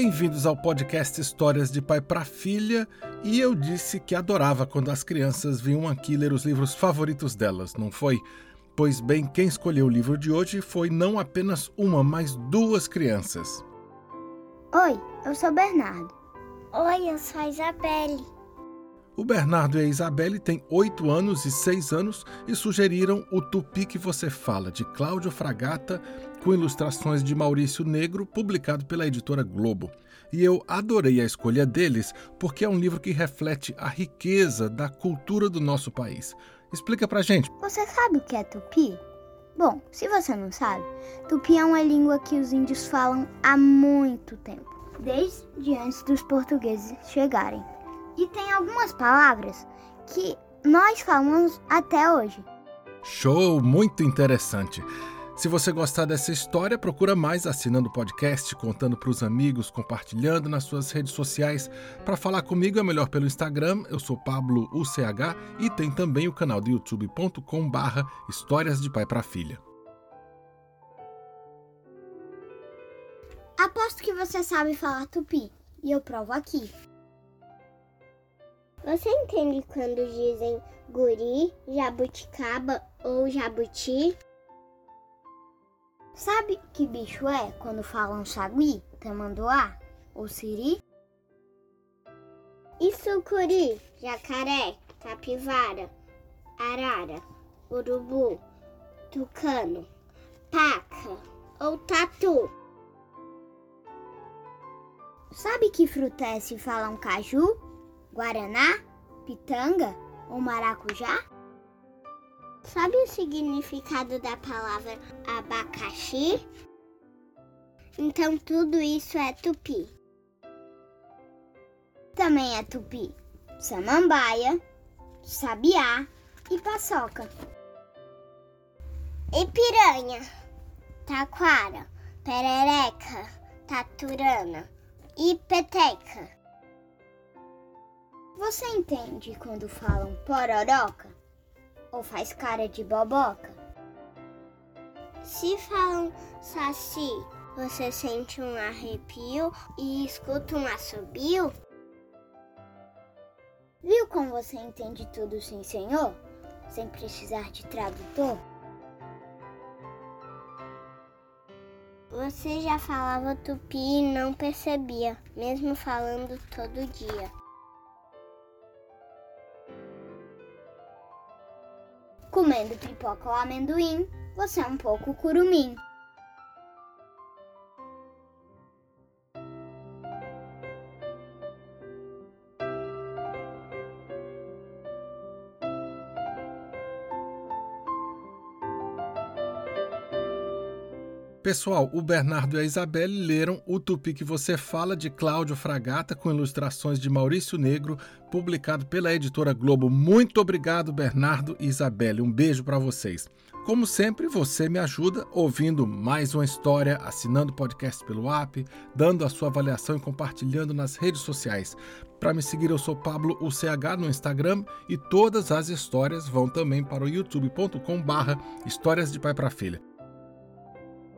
Bem-vindos ao podcast Histórias de Pai para Filha. E eu disse que adorava quando as crianças vinham aqui ler os livros favoritos delas, não foi? Pois bem, quem escolheu o livro de hoje foi não apenas uma, mas duas crianças. Oi, eu sou Bernardo. Oi, eu sou a Isabelle. O Bernardo e a Isabelle têm 8 anos e 6 anos e sugeriram O Tupi que Você Fala, de Cláudio Fragata, com ilustrações de Maurício Negro, publicado pela editora Globo. E eu adorei a escolha deles porque é um livro que reflete a riqueza da cultura do nosso país. Explica pra gente. Você sabe o que é tupi? Bom, se você não sabe, tupi é uma língua que os índios falam há muito tempo, desde antes dos portugueses chegarem. E tem algumas palavras que nós falamos até hoje. Show, muito interessante. Se você gostar dessa história, procura mais assinando o podcast, contando para os amigos, compartilhando nas suas redes sociais. Para falar comigo é melhor pelo Instagram, eu sou Pablo UCH e tem também o canal do youtube.com barra Histórias de Pai para Filha. Aposto que você sabe falar tupi e eu provo aqui. Você entende quando dizem guri, jabuticaba ou jabuti? Sabe que bicho é quando falam sagui, tamanduá ou siri? E sucuri, jacaré, capivara, arara, urubu, tucano, paca ou tatu? Sabe que fruta é se falam caju, guaraná, pitanga ou maracujá? Sabe o significado da palavra abacaxi? Então tudo isso é tupi. Também é tupi samambaia, sabiá e paçoca. E piranha, taquara, perereca, taturana e peteca. Você entende quando falam pororoca? Ou faz cara de boboca? Se falam saci, você sente um arrepio e escuta um assobio? Viu como você entende tudo sim, senhor? Sem precisar de tradutor? Você já falava tupi e não percebia, mesmo falando todo dia. Comendo pipoca ou amendoim, você é um pouco curumim. Pessoal, o Bernardo e a Isabelle leram O Tupi que Você Fala, de Cláudio Fragata, com ilustrações de Maurício Negro, publicado pela editora Globo. Muito obrigado, Bernardo e Isabelle. Um beijo para vocês. Como sempre, você me ajuda ouvindo mais uma história, assinando o podcast pelo app, dando a sua avaliação e compartilhando nas redes sociais. Para me seguir, eu sou Pablo UCH no Instagram e todas as histórias vão também para o youtube.com/barra Histórias de Pai para Filha.